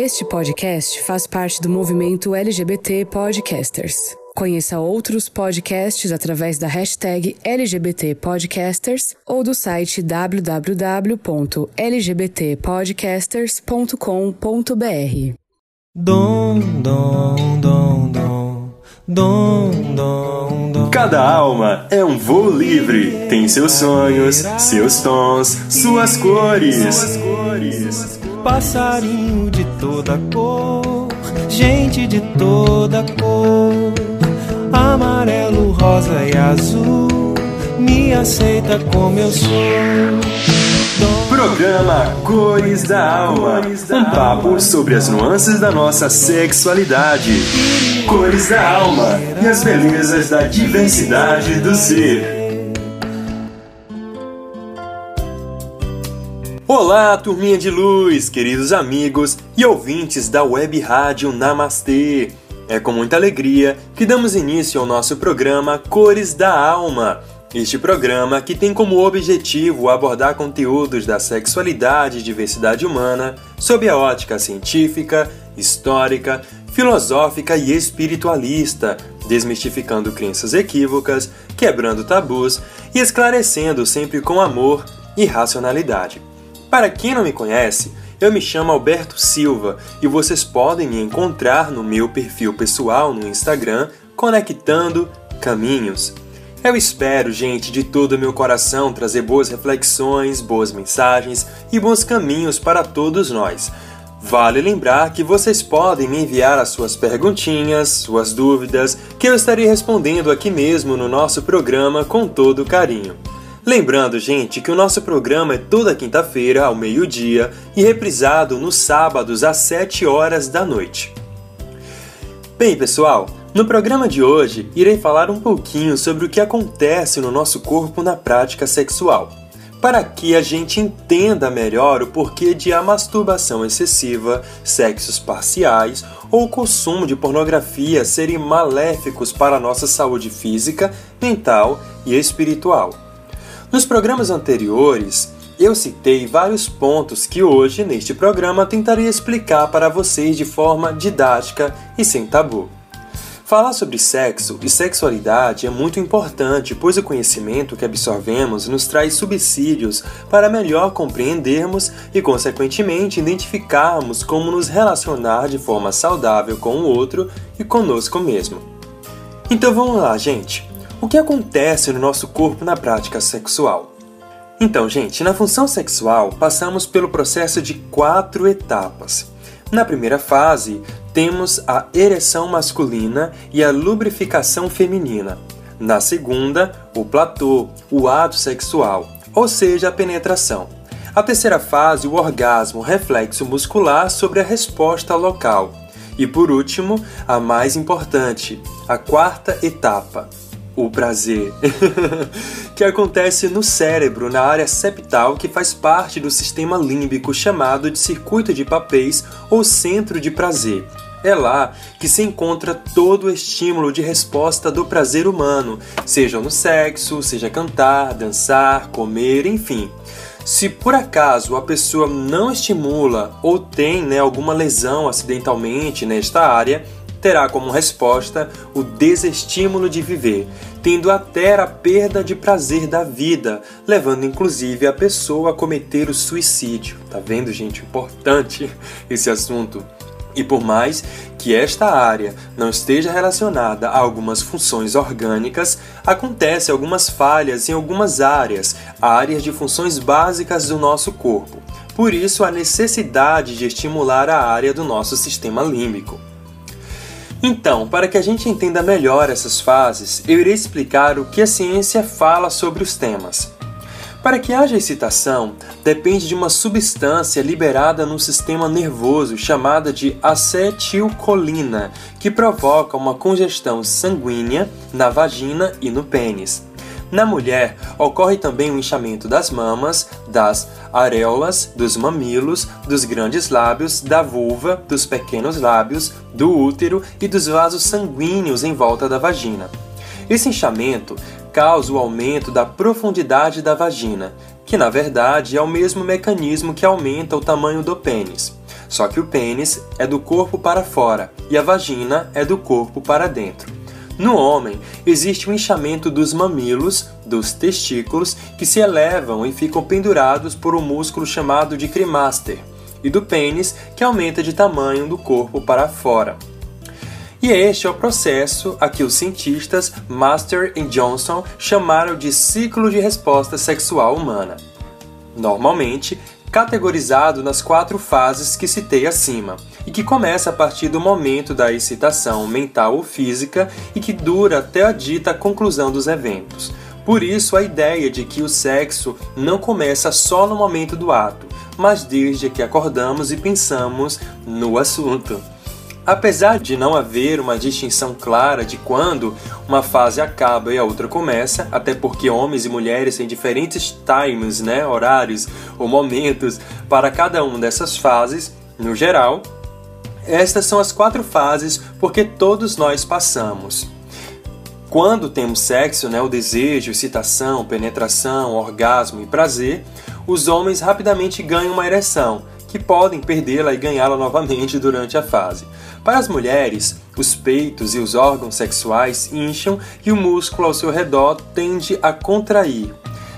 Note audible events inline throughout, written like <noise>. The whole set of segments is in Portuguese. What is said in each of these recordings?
Este podcast faz parte do movimento LGBT Podcasters. Conheça outros podcasts através da hashtag LGBT Podcasters ou do site www.lgbtpodcasters.com.br. Dom, dom, dom, dom, dom, dom, dom. Cada alma é um voo livre, tem seus sonhos, seus tons, suas cores. Passarinho de toda cor, gente de toda cor, amarelo, rosa e azul, me aceita como eu sou. Programa Cores da Alma, um papo sobre as nuances da nossa sexualidade. Cores da Alma e as belezas da diversidade do ser. Olá, turminha de luz, queridos amigos e ouvintes da web rádio Namastê. É com muita alegria que damos início ao nosso programa Cores da Alma. Este programa que tem como objetivo abordar conteúdos da sexualidade e diversidade humana sob a ótica científica, histórica, filosófica e espiritualista, desmistificando crenças equívocas, quebrando tabus e esclarecendo sempre com amor e racionalidade. Para quem não me conhece, eu me chamo Alberto Silva e vocês podem me encontrar no meu perfil pessoal no Instagram, Conectando Caminhos. Eu espero, gente, de todo o meu coração trazer boas reflexões, boas mensagens e bons caminhos para todos nós. Vale lembrar que vocês podem me enviar as suas perguntinhas, suas dúvidas, que eu estarei respondendo aqui mesmo no nosso programa com todo carinho. Lembrando, gente, que o nosso programa é toda quinta-feira ao meio-dia e reprisado nos sábados às 7 horas da noite. Bem, pessoal, no programa de hoje irei falar um pouquinho sobre o que acontece no nosso corpo na prática sexual, para que a gente entenda melhor o porquê de a masturbação excessiva, sexos parciais ou o consumo de pornografia serem maléficos para a nossa saúde física, mental e espiritual. Nos programas anteriores, eu citei vários pontos que hoje, neste programa, tentarei explicar para vocês de forma didática e sem tabu. Falar sobre sexo e sexualidade é muito importante, pois o conhecimento que absorvemos nos traz subsídios para melhor compreendermos e, consequentemente, identificarmos como nos relacionar de forma saudável com o outro e conosco mesmo. Então vamos lá, gente. O que acontece no nosso corpo na prática sexual? Então, gente, na função sexual passamos pelo processo de quatro etapas. Na primeira fase, temos a ereção masculina e a lubrificação feminina. Na segunda, o platô, o ato sexual, ou seja, a penetração. A terceira fase, o orgasmo, reflexo muscular sobre a resposta local. E por último, a mais importante, a quarta etapa, o prazer, <laughs> que acontece no cérebro, na área septal que faz parte do sistema límbico chamado de circuito de papéis ou centro de prazer. É lá que se encontra todo o estímulo de resposta do prazer humano, seja no sexo, seja cantar, dançar, comer, enfim. Se por acaso a pessoa não estimula ou tem né, alguma lesão acidentalmente nesta área, terá como resposta o desestímulo de viver, tendo até a perda de prazer da vida, levando inclusive a pessoa a cometer o suicídio. Tá vendo, gente? Importante <laughs> esse assunto. E por mais que esta área não esteja relacionada a algumas funções orgânicas, acontece algumas falhas em algumas áreas, áreas de funções básicas do nosso corpo. Por isso, a necessidade de estimular a área do nosso sistema límbico. Então, para que a gente entenda melhor essas fases, eu irei explicar o que a ciência fala sobre os temas. Para que haja excitação, depende de uma substância liberada no sistema nervoso chamada de acetilcolina, que provoca uma congestão sanguínea na vagina e no pênis. Na mulher, ocorre também o inchamento das mamas, das areolas, dos mamilos, dos grandes lábios, da vulva, dos pequenos lábios, do útero e dos vasos sanguíneos em volta da vagina. Esse inchamento causa o aumento da profundidade da vagina, que na verdade é o mesmo mecanismo que aumenta o tamanho do pênis. só que o pênis é do corpo para fora e a vagina é do corpo para dentro. No homem, existe o um inchamento dos mamilos, dos testículos, que se elevam e ficam pendurados por um músculo chamado de cremaster, e do pênis, que aumenta de tamanho do corpo para fora. E este é o processo a que os cientistas Master e Johnson chamaram de ciclo de resposta sexual humana. Normalmente, categorizado nas quatro fases que citei acima, e que começa a partir do momento da excitação mental ou física e que dura até a dita conclusão dos eventos. Por isso, a ideia de que o sexo não começa só no momento do ato, mas desde que acordamos e pensamos no assunto. Apesar de não haver uma distinção clara de quando uma fase acaba e a outra começa, até porque homens e mulheres têm diferentes times, né, horários ou momentos para cada uma dessas fases, no geral, estas são as quatro fases porque todos nós passamos. Quando temos sexo, né, o desejo, excitação, penetração, orgasmo e prazer, os homens rapidamente ganham uma ereção, que podem perdê-la e ganhá-la novamente durante a fase. Para as mulheres, os peitos e os órgãos sexuais incham e o músculo ao seu redor tende a contrair.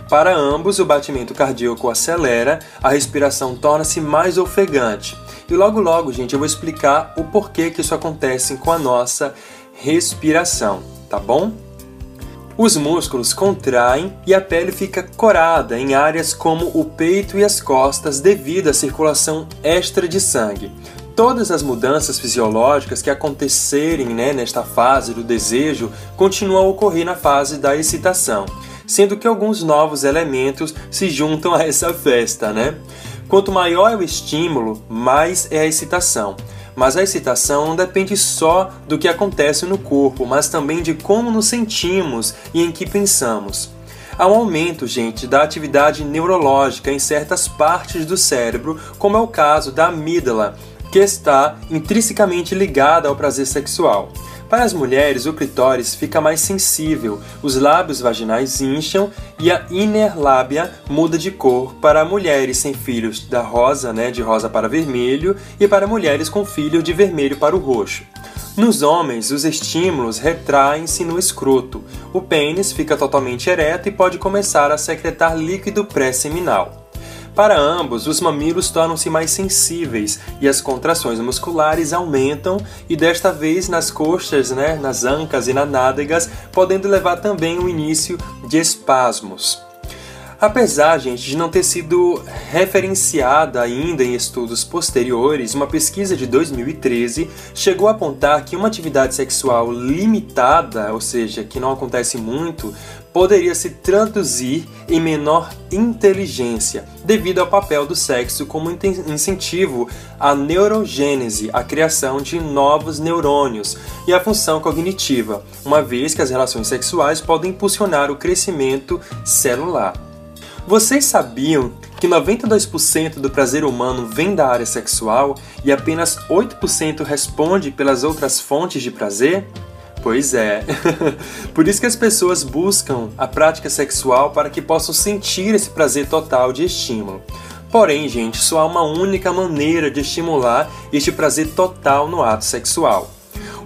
Para ambos, o batimento cardíaco acelera, a respiração torna-se mais ofegante. E logo logo, gente, eu vou explicar o porquê que isso acontece com a nossa respiração, tá bom? Os músculos contraem e a pele fica corada em áreas como o peito e as costas devido à circulação extra de sangue todas as mudanças fisiológicas que acontecerem né, nesta fase do desejo continuam a ocorrer na fase da excitação, sendo que alguns novos elementos se juntam a essa festa. Né? Quanto maior é o estímulo, mais é a excitação. Mas a excitação não depende só do que acontece no corpo, mas também de como nos sentimos e em que pensamos. Há um aumento, gente, da atividade neurológica em certas partes do cérebro, como é o caso da amígdala, que está intrinsecamente ligada ao prazer sexual. Para as mulheres, o clitóris fica mais sensível, os lábios vaginais incham e a inerlábia muda de cor para mulheres sem filhos da rosa, né, de rosa para vermelho, e para mulheres com filhos de vermelho para o roxo. Nos homens, os estímulos retraem-se no escroto. O pênis fica totalmente ereto e pode começar a secretar líquido pré-seminal. Para ambos, os mamilos tornam-se mais sensíveis e as contrações musculares aumentam, e desta vez nas coxas, né, nas ancas e nas nádegas, podendo levar também o início de espasmos. Apesar, gente, de não ter sido referenciada ainda em estudos posteriores, uma pesquisa de 2013 chegou a apontar que uma atividade sexual limitada, ou seja, que não acontece muito, poderia se traduzir em menor inteligência, devido ao papel do sexo como incentivo à neurogênese, a criação de novos neurônios e a função cognitiva, uma vez que as relações sexuais podem impulsionar o crescimento celular. Vocês sabiam que 92% do prazer humano vem da área sexual e apenas 8% responde pelas outras fontes de prazer? Pois é. <laughs> Por isso que as pessoas buscam a prática sexual para que possam sentir esse prazer total de estímulo. Porém, gente, só há uma única maneira de estimular este prazer total no ato sexual.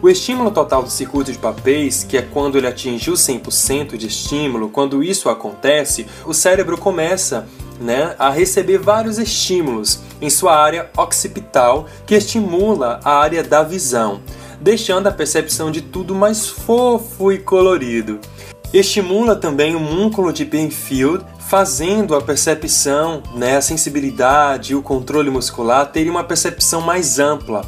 O estímulo total do circuito de papéis, que é quando ele atinge o 100% de estímulo, quando isso acontece, o cérebro começa né, a receber vários estímulos em sua área occipital, que estimula a área da visão, deixando a percepção de tudo mais fofo e colorido. Estimula também o múnculo de Benfield, fazendo a percepção, né, a sensibilidade e o controle muscular terem uma percepção mais ampla,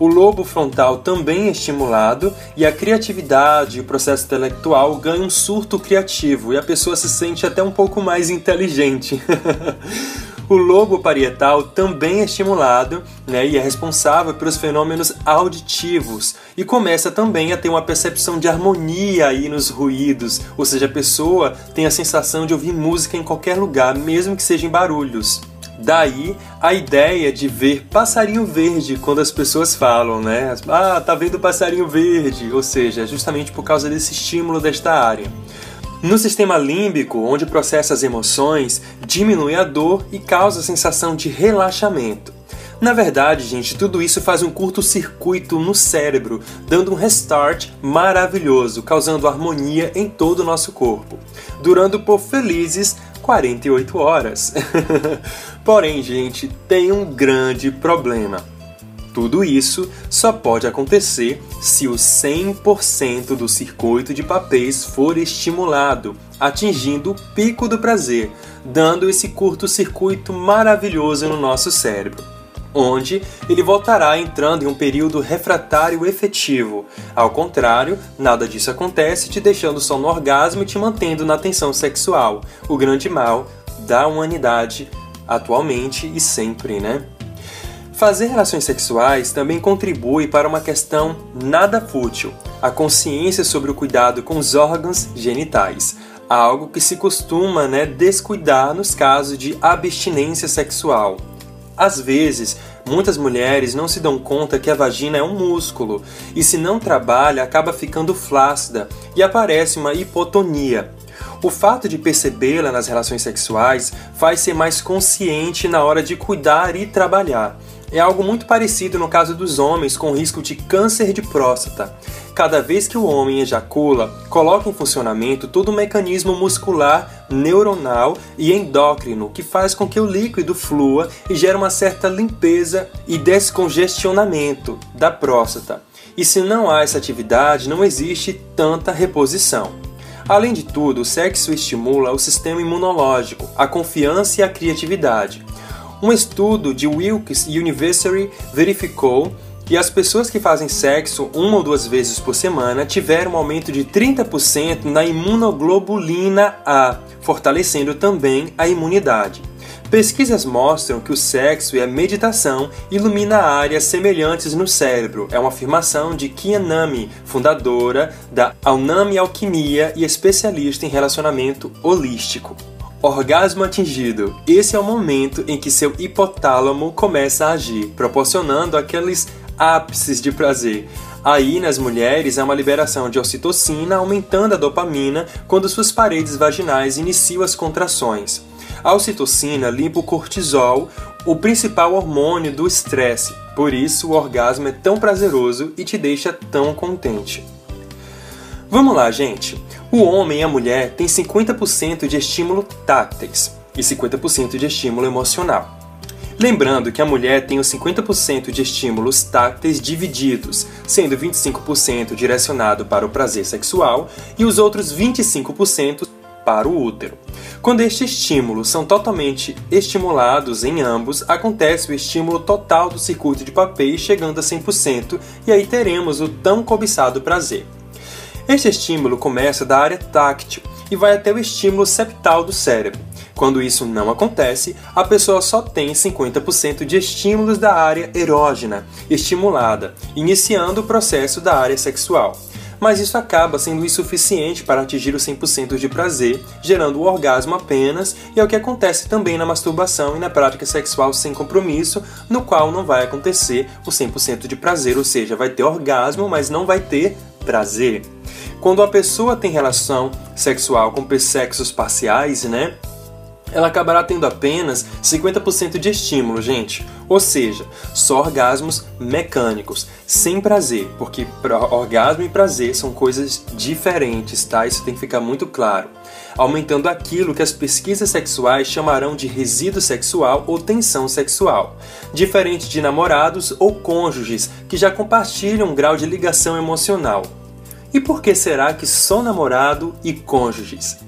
o lobo frontal também é estimulado e a criatividade e o processo intelectual ganham um surto criativo e a pessoa se sente até um pouco mais inteligente. <laughs> O lobo parietal também é estimulado né, e é responsável pelos fenômenos auditivos e começa também a ter uma percepção de harmonia aí nos ruídos, ou seja, a pessoa tem a sensação de ouvir música em qualquer lugar, mesmo que sejam barulhos. Daí a ideia de ver passarinho verde quando as pessoas falam, né? Ah, tá vendo passarinho verde, ou seja, justamente por causa desse estímulo desta área. No sistema límbico, onde processa as emoções, diminui a dor e causa a sensação de relaxamento. Na verdade, gente, tudo isso faz um curto-circuito no cérebro, dando um restart maravilhoso, causando harmonia em todo o nosso corpo, durando por felizes 48 horas. <laughs> Porém, gente, tem um grande problema. Tudo isso só pode acontecer se o 100% do circuito de papéis for estimulado, atingindo o pico do prazer, dando esse curto-circuito maravilhoso no nosso cérebro onde ele voltará entrando em um período refratário efetivo. Ao contrário, nada disso acontece, te deixando só no orgasmo e te mantendo na tensão sexual, o grande mal da humanidade atualmente e sempre, né? Fazer relações sexuais também contribui para uma questão nada fútil, a consciência sobre o cuidado com os órgãos genitais, algo que se costuma né, descuidar nos casos de abstinência sexual. Às vezes, muitas mulheres não se dão conta que a vagina é um músculo e, se não trabalha, acaba ficando flácida e aparece uma hipotonia. O fato de percebê-la nas relações sexuais faz ser mais consciente na hora de cuidar e trabalhar. É algo muito parecido no caso dos homens com risco de câncer de próstata. Cada vez que o homem ejacula, coloca em funcionamento todo o mecanismo muscular, neuronal e endócrino que faz com que o líquido flua e gera uma certa limpeza e descongestionamento da próstata. E se não há essa atividade, não existe tanta reposição. Além de tudo, o sexo estimula o sistema imunológico, a confiança e a criatividade. Um estudo de Wilkes University verificou que as pessoas que fazem sexo uma ou duas vezes por semana tiveram um aumento de 30% na imunoglobulina A, fortalecendo também a imunidade. Pesquisas mostram que o sexo e a meditação ilumina áreas semelhantes no cérebro. É uma afirmação de Kianami, fundadora da Aunami Alquimia e especialista em relacionamento holístico. Orgasmo atingido. Esse é o momento em que seu hipotálamo começa a agir, proporcionando aqueles ápices de prazer. Aí, nas mulheres, há uma liberação de ocitocina, aumentando a dopamina quando suas paredes vaginais iniciam as contrações. A ocitocina limpa o cortisol, o principal hormônio do estresse. Por isso, o orgasmo é tão prazeroso e te deixa tão contente. Vamos lá, gente. O homem e a mulher têm 50% de estímulo tácteis e 50% de estímulo emocional. Lembrando que a mulher tem os 50% de estímulos tácteis divididos, sendo 25% direcionado para o prazer sexual e os outros 25% para o útero. Quando estes estímulos são totalmente estimulados em ambos, acontece o estímulo total do circuito de papel chegando a 100% e aí teremos o tão cobiçado prazer. Este estímulo começa da área táctil e vai até o estímulo septal do cérebro. Quando isso não acontece, a pessoa só tem 50% de estímulos da área erógena estimulada, iniciando o processo da área sexual. Mas isso acaba sendo insuficiente para atingir o 100% de prazer, gerando o orgasmo apenas, e é o que acontece também na masturbação e na prática sexual sem compromisso, no qual não vai acontecer o 100% de prazer, ou seja, vai ter orgasmo, mas não vai ter prazer. Quando a pessoa tem relação sexual com sexos parciais, né? Ela acabará tendo apenas 50% de estímulo, gente. Ou seja, só orgasmos mecânicos, sem prazer, porque orgasmo e prazer são coisas diferentes, tá? Isso tem que ficar muito claro. Aumentando aquilo que as pesquisas sexuais chamarão de resíduo sexual ou tensão sexual, diferente de namorados ou cônjuges que já compartilham um grau de ligação emocional. E por que será que só namorado e cônjuges?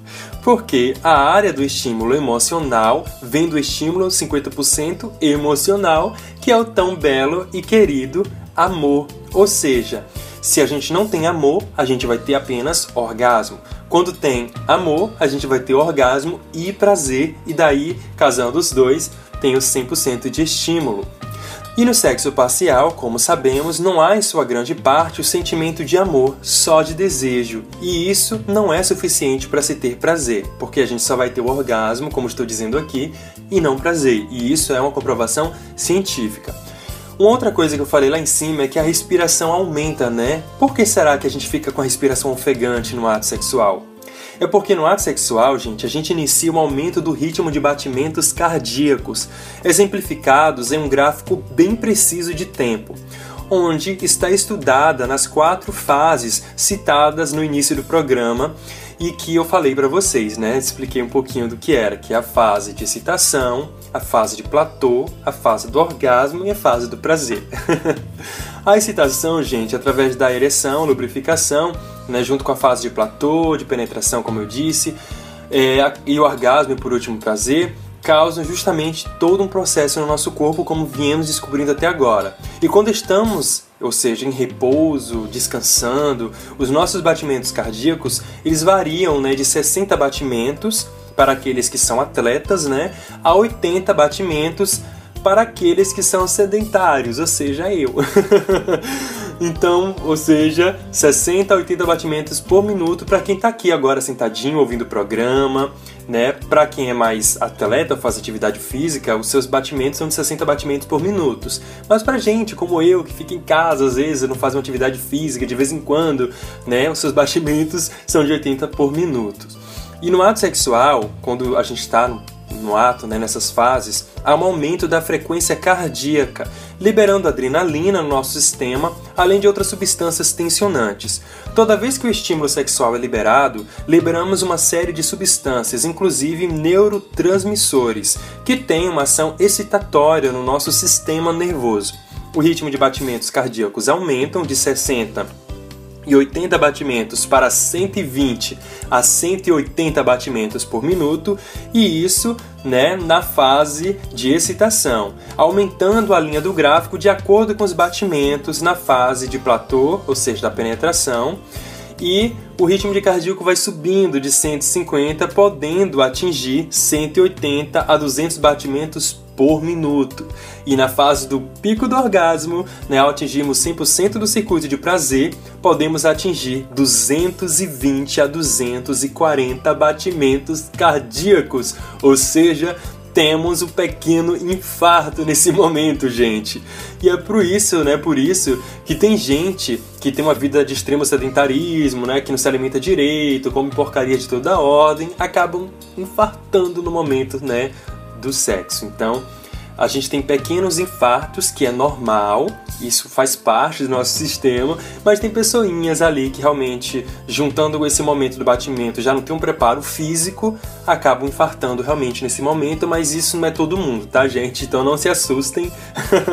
Porque a área do estímulo emocional vem do estímulo 50% emocional, que é o tão belo e querido amor. Ou seja, se a gente não tem amor, a gente vai ter apenas orgasmo. Quando tem amor, a gente vai ter orgasmo e prazer, e daí, casando os dois, tem o 100% de estímulo. E no sexo parcial, como sabemos, não há em sua grande parte o sentimento de amor, só de desejo. E isso não é suficiente para se ter prazer, porque a gente só vai ter o orgasmo, como estou dizendo aqui, e não prazer. E isso é uma comprovação científica. Uma outra coisa que eu falei lá em cima é que a respiração aumenta, né? Por que será que a gente fica com a respiração ofegante no ato sexual? É porque no ato sexual, gente, a gente inicia um aumento do ritmo de batimentos cardíacos, exemplificados em um gráfico bem preciso de tempo onde está estudada nas quatro fases citadas no início do programa e que eu falei para vocês, né? Expliquei um pouquinho do que era, que é a fase de excitação, a fase de platô, a fase do orgasmo e a fase do prazer. <laughs> a excitação, gente, através da ereção, lubrificação, né, junto com a fase de platô, de penetração, como eu disse, é, e o orgasmo e por último prazer, causam justamente todo um processo no nosso corpo, como viemos descobrindo até agora. E quando estamos, ou seja, em repouso, descansando, os nossos batimentos cardíacos, eles variam né, de 60 batimentos para aqueles que são atletas, né, a 80 batimentos para aqueles que são sedentários, ou seja, eu. <laughs> então, ou seja, 60 a 80 batimentos por minuto para quem está aqui agora sentadinho ouvindo o programa, né? Para quem é mais atleta, faz atividade física, os seus batimentos são de 60 batimentos por minuto. Mas para gente, como eu, que fica em casa às vezes, não faz uma atividade física de vez em quando, né? Os seus batimentos são de 80 por minuto. E no ato sexual, quando a gente está no, no ato, né, nessas fases, há um aumento da frequência cardíaca, liberando adrenalina no nosso sistema, além de outras substâncias tensionantes. Toda vez que o estímulo sexual é liberado, liberamos uma série de substâncias, inclusive neurotransmissores, que têm uma ação excitatória no nosso sistema nervoso. O ritmo de batimentos cardíacos aumentam de 60 e 80 batimentos para 120 a 180 batimentos por minuto, e isso né, na fase de excitação, aumentando a linha do gráfico de acordo com os batimentos na fase de platô, ou seja, da penetração, e o ritmo de cardíaco vai subindo de 150, podendo atingir 180 a 200 batimentos por minuto. E na fase do pico do orgasmo, né, ao atingirmos 100% do circuito de prazer, podemos atingir 220 a 240 batimentos cardíacos, ou seja, temos um pequeno infarto nesse <laughs> momento, gente. E é por isso, né, por isso que tem gente que tem uma vida de extremo sedentarismo, né, que não se alimenta direito, come porcaria de toda ordem, acabam infartando no momento, né, do sexo. Então, a gente tem pequenos infartos, que é normal, isso faz parte do nosso sistema, mas tem pessoinhas ali que realmente, juntando esse momento do batimento, já não tem um preparo físico, acabam infartando realmente nesse momento, mas isso não é todo mundo, tá, gente? Então não se assustem,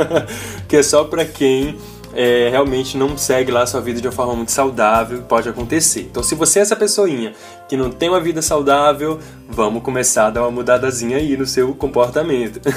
<laughs> que é só para quem é, realmente não segue lá a sua vida de uma forma muito saudável, pode acontecer. Então, se você é essa pessoinha que não tem uma vida saudável, vamos começar a dar uma mudadazinha aí no seu comportamento. <laughs>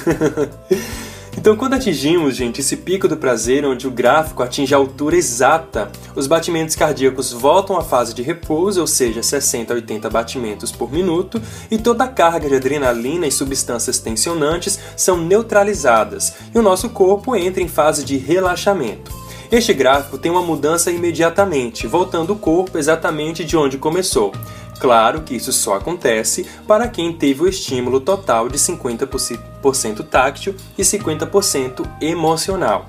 Então, quando atingimos, gente, esse pico do prazer, onde o gráfico atinge a altura exata, os batimentos cardíacos voltam à fase de repouso, ou seja, 60 a 80 batimentos por minuto, e toda a carga de adrenalina e substâncias tensionantes são neutralizadas, e o nosso corpo entra em fase de relaxamento. Este gráfico tem uma mudança imediatamente, voltando o corpo exatamente de onde começou. Claro que isso só acontece para quem teve o estímulo total de 50% táctil e 50% emocional.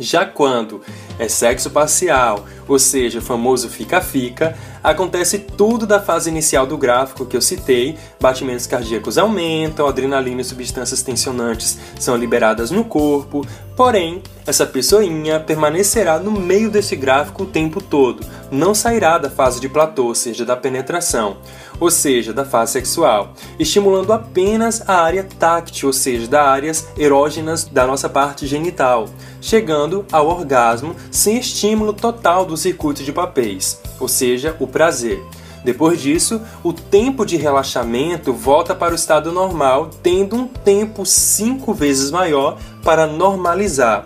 Já quando é sexo parcial, ou seja, o famoso fica-fica, acontece tudo da fase inicial do gráfico que eu citei, batimentos cardíacos aumentam, adrenalina e substâncias tensionantes são liberadas no corpo, porém, essa pessoinha permanecerá no meio desse gráfico o tempo todo, não sairá da fase de platô, ou seja, da penetração, ou seja, da fase sexual, estimulando apenas a área táctil, ou seja, das áreas erógenas da nossa parte genital, chegando ao orgasmo sem estímulo total do circuito de papéis, ou seja, o prazer. Depois disso, o tempo de relaxamento volta para o estado normal, tendo um tempo cinco vezes maior para normalizar.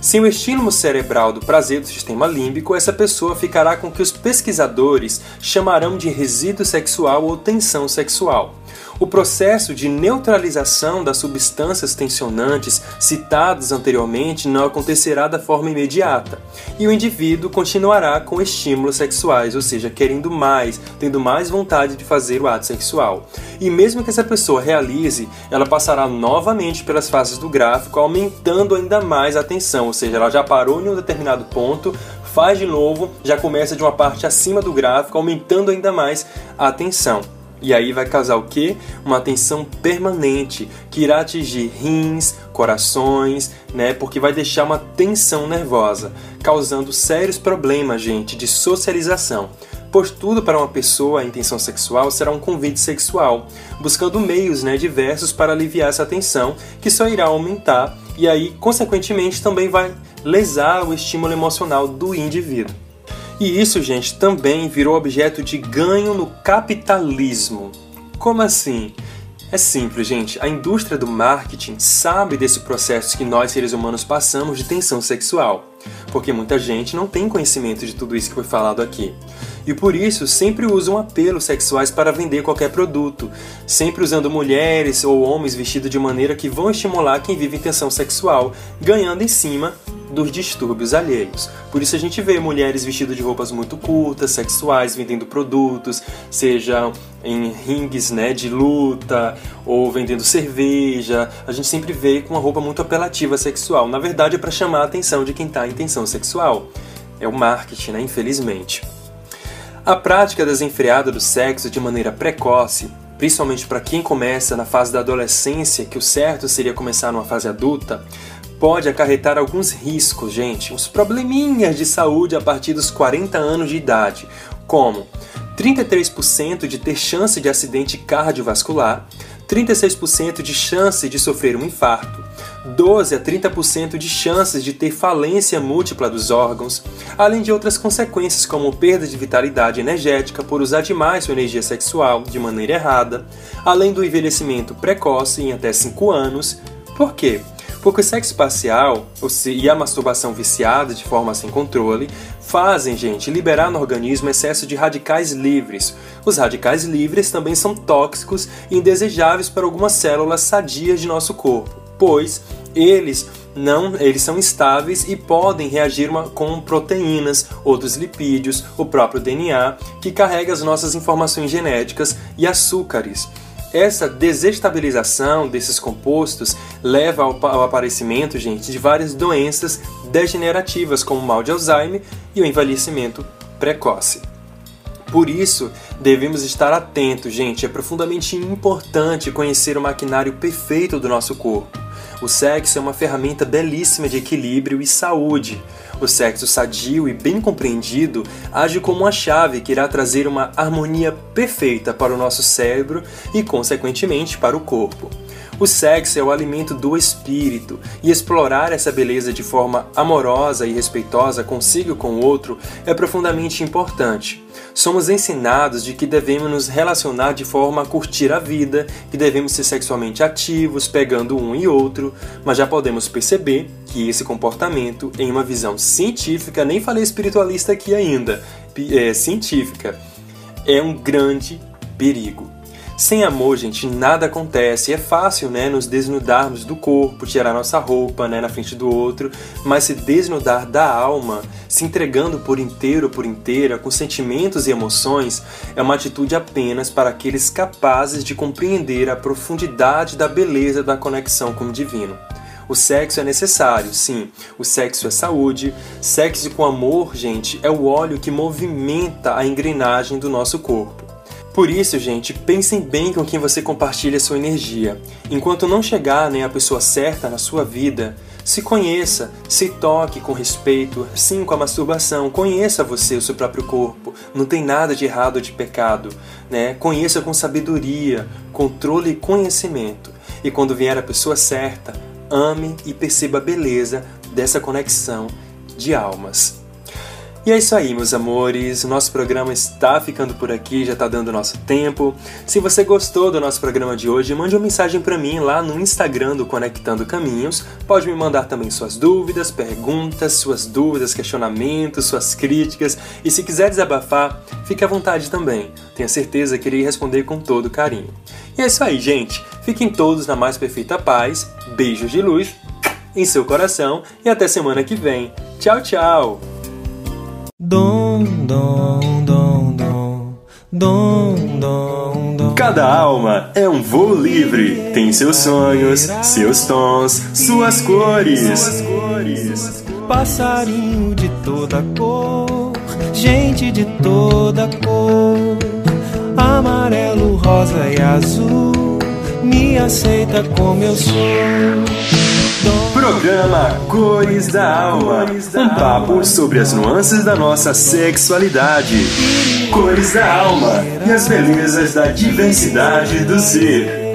Sem o estímulo cerebral do prazer do sistema límbico, essa pessoa ficará com o que os pesquisadores chamarão de resíduo sexual ou tensão sexual. O processo de neutralização das substâncias tensionantes citadas anteriormente não acontecerá da forma imediata, e o indivíduo continuará com estímulos sexuais, ou seja, querendo mais, tendo mais vontade de fazer o ato sexual. E mesmo que essa pessoa realize, ela passará novamente pelas fases do gráfico, aumentando ainda mais a tensão, ou seja, ela já parou em um determinado ponto, faz de novo, já começa de uma parte acima do gráfico, aumentando ainda mais a tensão. E aí vai causar o quê? Uma tensão permanente que irá atingir rins, corações, né? Porque vai deixar uma tensão nervosa, causando sérios problemas, gente, de socialização. Pois tudo para uma pessoa a intenção sexual será um convite sexual, buscando meios né, diversos para aliviar essa tensão, que só irá aumentar e aí, consequentemente, também vai lesar o estímulo emocional do indivíduo. E isso, gente, também virou objeto de ganho no capitalismo. Como assim? É simples, gente. A indústria do marketing sabe desse processo que nós seres humanos passamos de tensão sexual, porque muita gente não tem conhecimento de tudo isso que foi falado aqui. E por isso sempre usam apelos sexuais para vender qualquer produto, sempre usando mulheres ou homens vestidos de maneira que vão estimular quem vive em tensão sexual, ganhando em cima dos distúrbios alheios. Por isso a gente vê mulheres vestidas de roupas muito curtas, sexuais, vendendo produtos, seja em ringues né, de luta ou vendendo cerveja. A gente sempre vê com uma roupa muito apelativa sexual. Na verdade é para chamar a atenção de quem está em tensão sexual. É o marketing, né, infelizmente. A prática desenfreada do sexo de maneira precoce principalmente para quem começa na fase da adolescência, que o certo seria começar numa fase adulta, pode acarretar alguns riscos, gente, uns probleminhas de saúde a partir dos 40 anos de idade, como 33% de ter chance de acidente cardiovascular, 36% de chance de sofrer um infarto, 12 a 30% de chances de ter falência múltipla dos órgãos, além de outras consequências como perda de vitalidade energética por usar demais sua energia sexual de maneira errada, além do envelhecimento precoce em até 5 anos. Por quê? Porque o sexo parcial e a masturbação viciada de forma sem controle fazem, gente, liberar no organismo excesso de radicais livres. Os radicais livres também são tóxicos e indesejáveis para algumas células sadias de nosso corpo, pois eles não, eles são instáveis e podem reagir uma, com proteínas, outros lipídios, o próprio DNA, que carrega as nossas informações genéticas e açúcares. Essa desestabilização desses compostos leva ao, ao aparecimento, gente, de várias doenças degenerativas, como o mal de Alzheimer e o envelhecimento precoce. Por isso, devemos estar atentos, gente. É profundamente importante conhecer o maquinário perfeito do nosso corpo. O sexo é uma ferramenta belíssima de equilíbrio e saúde. O sexo sadio e bem compreendido age como uma chave que irá trazer uma harmonia perfeita para o nosso cérebro e, consequentemente, para o corpo. O sexo é o alimento do espírito, e explorar essa beleza de forma amorosa e respeitosa consigo com o outro é profundamente importante. Somos ensinados de que devemos nos relacionar de forma a curtir a vida, que devemos ser sexualmente ativos, pegando um e outro, mas já podemos perceber que esse comportamento, em uma visão científica, nem falei espiritualista aqui ainda, é, científica, é um grande perigo. Sem amor, gente, nada acontece. É fácil, né, nos desnudarmos do corpo, tirar nossa roupa, né, na frente do outro, mas se desnudar da alma, se entregando por inteiro, por inteira, com sentimentos e emoções, é uma atitude apenas para aqueles capazes de compreender a profundidade da beleza da conexão com o divino. O sexo é necessário, sim. O sexo é saúde. Sexo com amor, gente, é o óleo que movimenta a engrenagem do nosso corpo. Por isso, gente, pensem bem com quem você compartilha sua energia. Enquanto não chegar nem a pessoa certa na sua vida, se conheça, se toque com respeito, sim com a masturbação, conheça você, o seu próprio corpo. Não tem nada de errado ou de pecado, né? Conheça com sabedoria, controle e conhecimento. E quando vier a pessoa certa, ame e perceba a beleza dessa conexão de almas. E é isso aí, meus amores. O nosso programa está ficando por aqui, já está dando nosso tempo. Se você gostou do nosso programa de hoje, mande uma mensagem para mim lá no Instagram do Conectando Caminhos. Pode me mandar também suas dúvidas, perguntas, suas dúvidas, questionamentos, suas críticas. E se quiser desabafar, fique à vontade também. Tenho certeza que irei responder com todo carinho. E é isso aí, gente. Fiquem todos na mais perfeita paz. Beijos de luz em seu coração e até semana que vem. Tchau, tchau! Dom, dom, dom, dom, dom, dom, dom. Cada alma é um voo livre, tem seus sonhos, seus tons, suas cores. cores. Passarinho de toda cor, gente de toda cor, amarelo, rosa e azul, me aceita como eu sou. Programa Cores da Alma. Um papo sobre as nuances da nossa sexualidade. Cores da Alma e as belezas da diversidade do ser.